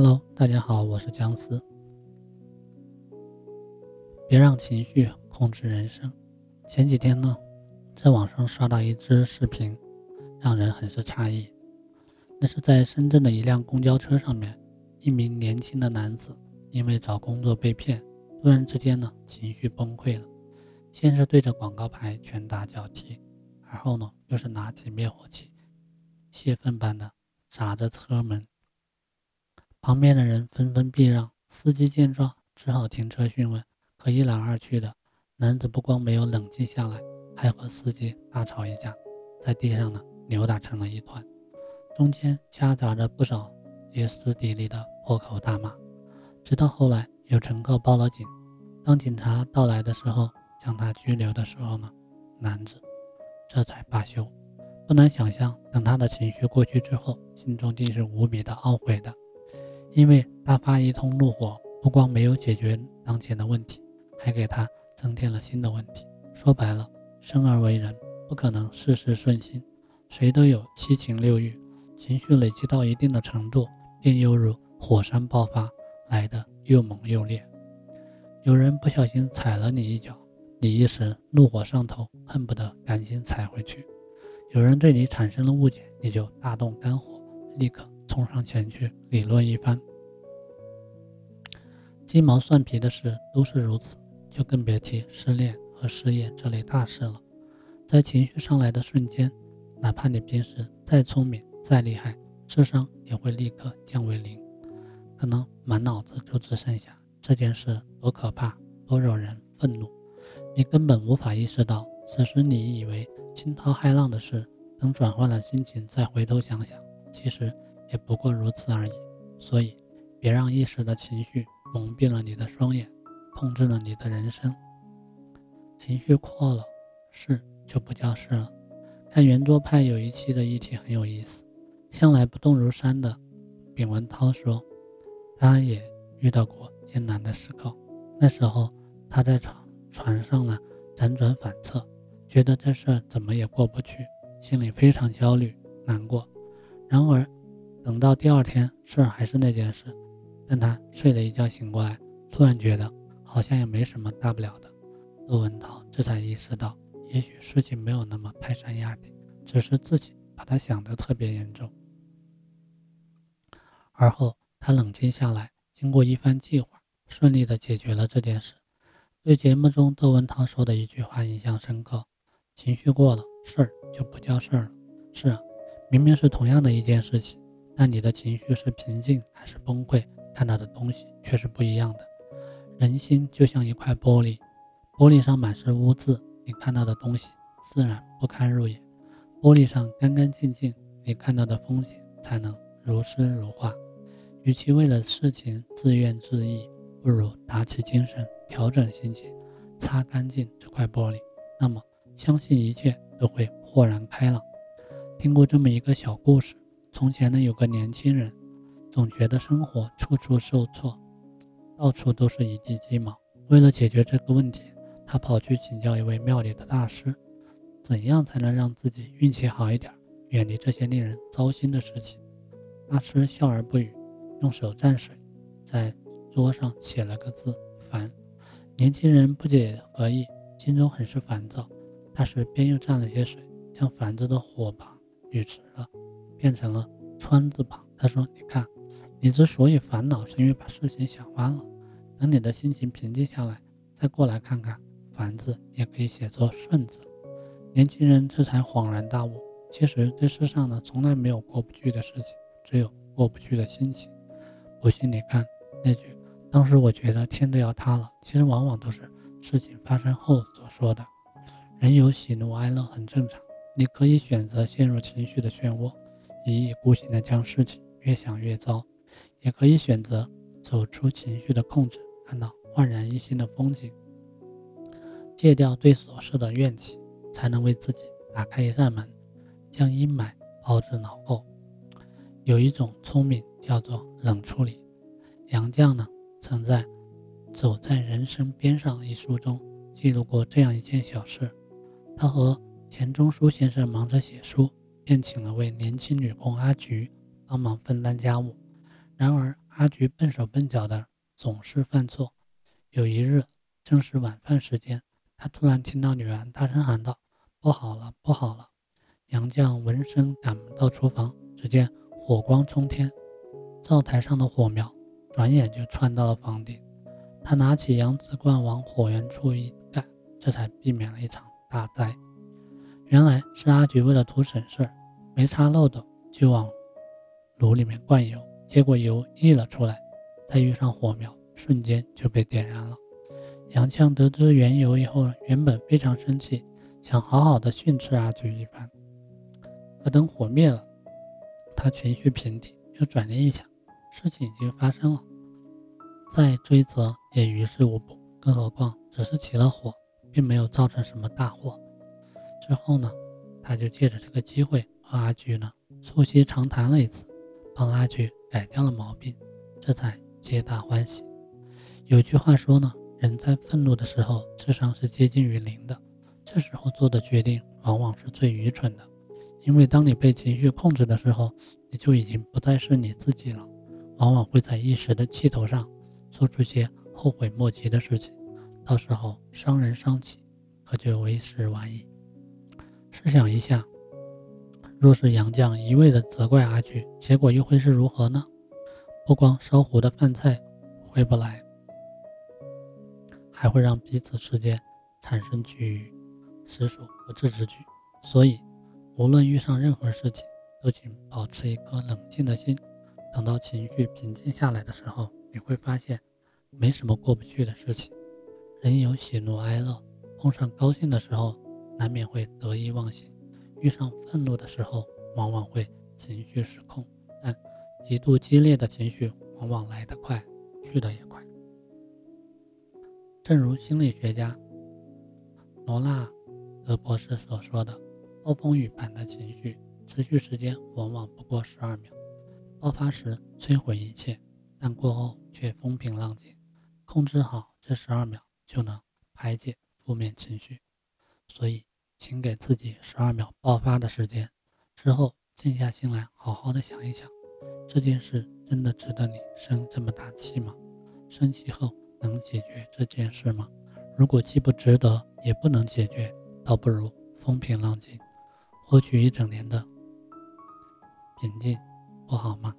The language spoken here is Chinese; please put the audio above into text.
Hello，大家好，我是姜思。别让情绪控制人生。前几天呢，在网上刷到一支视频，让人很是诧异。那是在深圳的一辆公交车上面，一名年轻的男子因为找工作被骗，突然之间呢，情绪崩溃了。先是对着广告牌拳打脚踢，而后呢，又是拿起灭火器，泄愤般的砸着车门。旁边的人纷纷避让，司机见状只好停车询问。可一来二去的，男子不光没有冷静下来，还和司机大吵一架，在地上呢扭打成了一团，中间夹杂着不少歇斯底里的破口大骂。直到后来有乘客报了警，当警察到来的时候，将他拘留的时候呢，男子这才罢休。不难想象，等他的情绪过去之后，心中定是无比的懊悔的，因为大发一通怒火，不光没有解决当前的问题。还给他增添了新的问题。说白了，生而为人，不可能事事顺心，谁都有七情六欲，情绪累积到一定的程度，便犹如火山爆发，来的又猛又烈。有人不小心踩了你一脚，你一时怒火上头，恨不得赶紧踩回去；有人对你产生了误解，你就大动肝火，立刻冲上前去理论一番。鸡毛蒜皮的事都是如此。就更别提失恋和失业这类大事了。在情绪上来的瞬间，哪怕你平时再聪明、再厉害，智商也会立刻降为零，可能满脑子就只剩下这件事多可怕、多惹人愤怒，你根本无法意识到，此时你以为惊涛骇浪的事，等转换了心情再回头想想，其实也不过如此而已。所以，别让一时的情绪蒙蔽了你的双眼。控制了你的人生，情绪过了，事就不叫事了。看圆桌派有一期的议题很有意思。向来不动如山的丙文涛说，他也遇到过艰难的时刻。那时候他在船船上呢，辗转反侧，觉得这事怎么也过不去，心里非常焦虑难过。然而等到第二天，事儿还是那件事。但他睡了一觉醒过来，突然觉得。好像也没什么大不了的，窦文涛这才意识到，也许事情没有那么泰山压顶，只是自己把他想得特别严重。而后他冷静下来，经过一番计划，顺利的解决了这件事。对节目中窦文涛说的一句话印象深刻：“情绪过了，事儿就不叫事儿了。”是啊，明明是同样的一件事情，但你的情绪是平静还是崩溃，看到的东西却是不一样的。人心就像一块玻璃，玻璃上满是污渍，你看到的东西自然不堪入眼；玻璃上干干净净，你看到的风景才能如诗如画。与其为了事情自怨自艾，不如打起精神，调整心情，擦干净这块玻璃。那么，相信一切都会豁然开朗。听过这么一个小故事：从前呢，有个年轻人，总觉得生活处处受挫。到处都是一地鸡毛。为了解决这个问题，他跑去请教一位庙里的大师，怎样才能让自己运气好一点，远离这些令人糟心的事情？大师笑而不语，用手蘸水，在桌上写了个字“烦”。年轻人不解何意，心中很是烦躁。大师便又蘸了些水，将“烦”字的火把捋直了，变成了“川”字旁。他说：“你看。”你之所以烦恼，是因为把事情想歪了。等你的心情平静下来，再过来看看“烦”字，也可以写作“顺”字。年轻人这才恍然大悟：其实这世上呢，从来没有过不去的事情，只有过不去的心情。不信你看那句“当时我觉得天都要塌了”，其实往往都是事情发生后所说的。人有喜怒哀乐很正常，你可以选择陷入情绪的漩涡，一意孤行的将事情越想越糟。也可以选择走出情绪的控制，看到焕然一新的风景，戒掉对琐事的怨气，才能为自己打开一扇门，将阴霾抛之脑后。有一种聪明叫做冷处理。杨绛呢，曾在《走在人生边上》一书中记录过这样一件小事：他和钱钟书先生忙着写书，便请了位年轻女工阿菊帮忙分担家务。然而，阿菊笨手笨脚的，总是犯错。有一日，正是晚饭时间，他突然听到女儿大声喊道：“不好了，不好了！”杨绛闻声赶到厨房，只见火光冲天，灶台上的火苗转眼就窜到了房顶。他拿起洋瓷罐往火源处一盖，这才避免了一场大灾。原来是阿菊为了图省事儿，没插漏斗就往炉里面灌油，结果油溢了出来，再遇上火苗，瞬间就被点燃了。杨绛得知缘由以后，原本非常生气，想好好的训斥阿菊一番。可等火灭了，他情绪平定，又转念一想，事情已经发生了。再追责也于事无补，更何况只是起了火，并没有造成什么大祸。之后呢，他就借着这个机会和阿菊呢促膝长谈了一次，帮阿菊改掉了毛病，这才皆大欢喜。有句话说呢，人在愤怒的时候，智商是接近于零的，这时候做的决定往往是最愚蠢的，因为当你被情绪控制的时候，你就已经不再是你自己了，往往会在一时的气头上。做出些后悔莫及的事情，到时候伤人伤己，可就为时晚矣。试想一下，若是杨绛一味的责怪阿菊，结果又会是如何呢？不光烧糊的饭菜回不来，还会让彼此之间产生局实属不智之举。所以，无论遇上任何事情，都请保持一颗冷静的心，等到情绪平静下来的时候。你会发现，没什么过不去的事情。人有喜怒哀乐，碰上高兴的时候，难免会得意忘形；遇上愤怒的时候，往往会情绪失控。但极度激烈的情绪，往往来得快，去得也快。正如心理学家罗纳德博士所说的：“暴风雨般的情绪，持续时间往往不过十二秒，爆发时摧毁一切。”但过后却风平浪静，控制好这十二秒就能排解负面情绪。所以，请给自己十二秒爆发的时间，之后静下心来好好的想一想，这件事真的值得你生这么大气吗？生气后能解决这件事吗？如果既不值得，也不能解决，倒不如风平浪静，获取一整年的平静，不好吗？